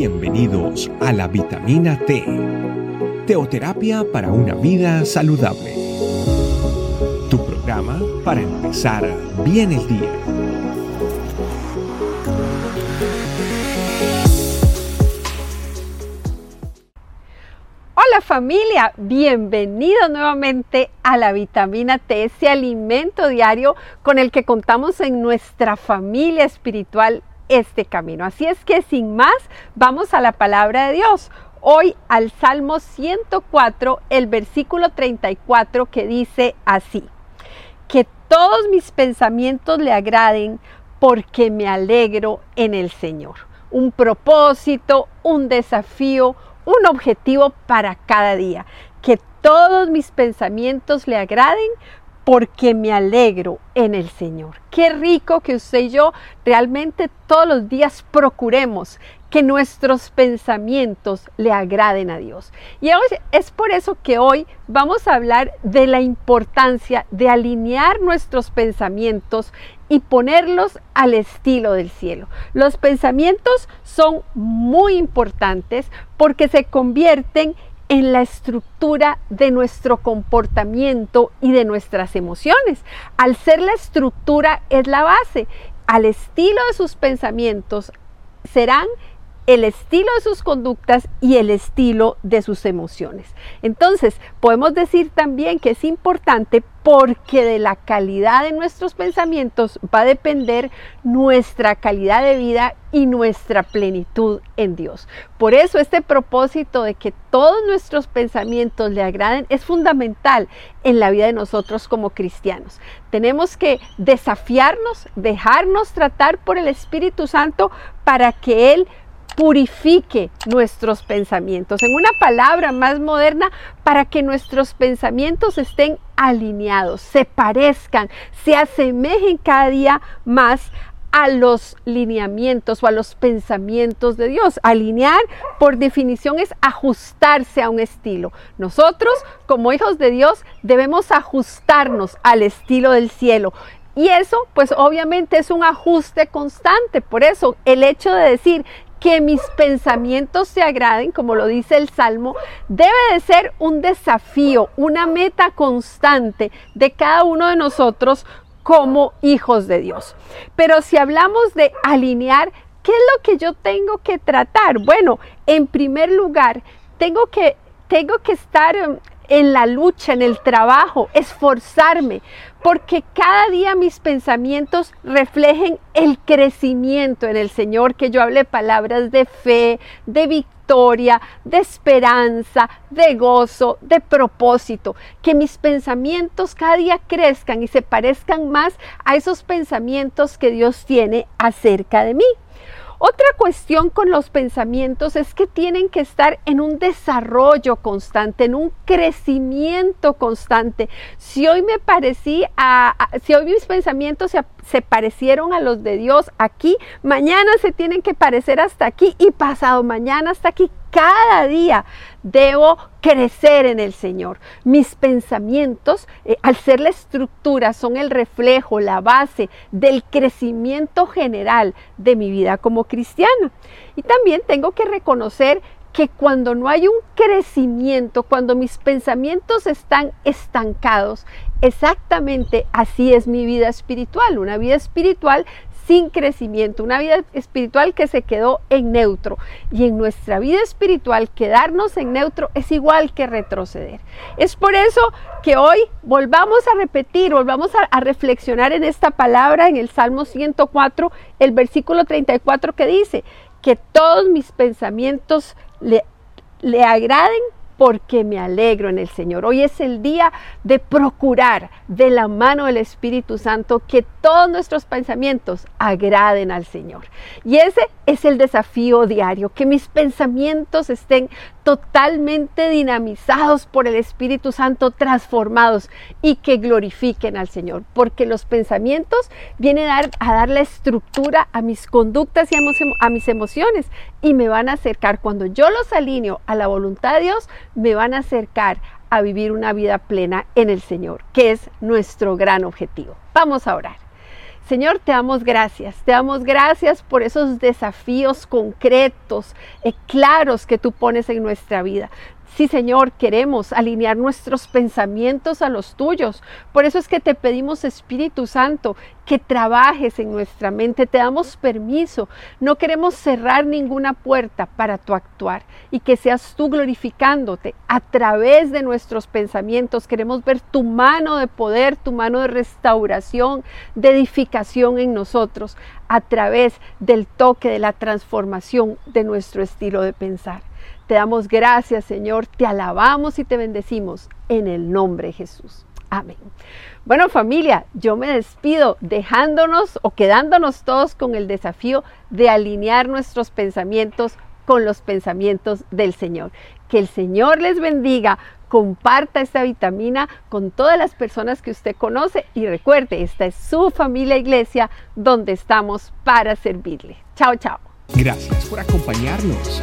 Bienvenidos a la vitamina T, teoterapia para una vida saludable. Tu programa para empezar bien el día. Hola familia, bienvenidos nuevamente a la vitamina T, ese alimento diario con el que contamos en nuestra familia espiritual este camino. Así es que sin más, vamos a la palabra de Dios. Hoy al Salmo 104, el versículo 34 que dice así, que todos mis pensamientos le agraden porque me alegro en el Señor. Un propósito, un desafío, un objetivo para cada día. Que todos mis pensamientos le agraden porque me alegro en el Señor. Qué rico que usted y yo realmente todos los días procuremos que nuestros pensamientos le agraden a Dios. Y es por eso que hoy vamos a hablar de la importancia de alinear nuestros pensamientos y ponerlos al estilo del cielo. Los pensamientos son muy importantes porque se convierten en la estructura de nuestro comportamiento y de nuestras emociones. Al ser la estructura es la base. Al estilo de sus pensamientos serán el estilo de sus conductas y el estilo de sus emociones. Entonces, podemos decir también que es importante porque de la calidad de nuestros pensamientos va a depender nuestra calidad de vida y nuestra plenitud en Dios. Por eso este propósito de que todos nuestros pensamientos le agraden es fundamental en la vida de nosotros como cristianos. Tenemos que desafiarnos, dejarnos tratar por el Espíritu Santo para que Él purifique nuestros pensamientos. En una palabra más moderna, para que nuestros pensamientos estén alineados, se parezcan, se asemejen cada día más a los lineamientos o a los pensamientos de Dios. Alinear, por definición, es ajustarse a un estilo. Nosotros, como hijos de Dios, debemos ajustarnos al estilo del cielo. Y eso, pues obviamente es un ajuste constante. Por eso, el hecho de decir que mis pensamientos se agraden, como lo dice el Salmo, debe de ser un desafío, una meta constante de cada uno de nosotros como hijos de Dios. Pero si hablamos de alinear, ¿qué es lo que yo tengo que tratar? Bueno, en primer lugar, tengo que, tengo que estar en la lucha, en el trabajo, esforzarme, porque cada día mis pensamientos reflejen el crecimiento en el Señor, que yo hable palabras de fe, de victoria, de esperanza, de gozo, de propósito, que mis pensamientos cada día crezcan y se parezcan más a esos pensamientos que Dios tiene acerca de mí. Otra cuestión con los pensamientos es que tienen que estar en un desarrollo constante, en un crecimiento constante. Si hoy me parecí a, si hoy mis pensamientos se, se parecieron a los de Dios aquí, mañana se tienen que parecer hasta aquí y pasado mañana hasta aquí cada día debo crecer en el Señor. Mis pensamientos, eh, al ser la estructura, son el reflejo, la base del crecimiento general de mi vida como cristiana. Y también tengo que reconocer que cuando no hay un crecimiento, cuando mis pensamientos están estancados, exactamente así es mi vida espiritual. Una vida espiritual sin crecimiento, una vida espiritual que se quedó en neutro. Y en nuestra vida espiritual quedarnos en neutro es igual que retroceder. Es por eso que hoy volvamos a repetir, volvamos a, reflexionar en esta palabra en el Salmo 104, el versículo 34 que dice, que todos mis pensamientos le, le agraden porque me alegro en el Señor. Hoy es el día de procurar de la mano del Espíritu Santo que todos nuestros pensamientos agraden al Señor. Y ese es el desafío diario, que mis pensamientos estén totalmente dinamizados por el Espíritu Santo, transformados y que glorifiquen al Señor, porque los pensamientos vienen a dar, a la estructura a mis conductas y a mis emociones y me van a acercar, cuando yo los alineo a la voluntad de Dios, me van a acercar a vivir una vida plena en el Señor, que es nuestro gran objetivo. Vamos a orar. Señor, te damos gracias, te damos gracias por esos desafíos concretos, y claros que tú pones en nuestra vida. Sí, Señor, queremos alinear nuestros pensamientos a los tuyos. Por eso es que te pedimos, Espíritu Santo, que trabajes en nuestra mente. Te damos permiso. No queremos cerrar ninguna puerta para tu actuar y que seas tú glorificándote a través de nuestros pensamientos. Queremos ver tu mano de poder, tu mano de restauración, de edificación en nosotros a través del toque de la transformación de nuestro estilo de pensar. Te damos gracias, Señor, te alabamos y te bendecimos en el nombre de Jesús. Amén. Bueno familia, yo me despido dejándonos o quedándonos todos con el desafío de alinear nuestros pensamientos con los pensamientos del Señor. Que el Señor les bendiga, comparta esta vitamina con todas las personas que usted conoce y recuerde, esta es su familia iglesia donde estamos para servirle. Chao, chao. Gracias por acompañarnos.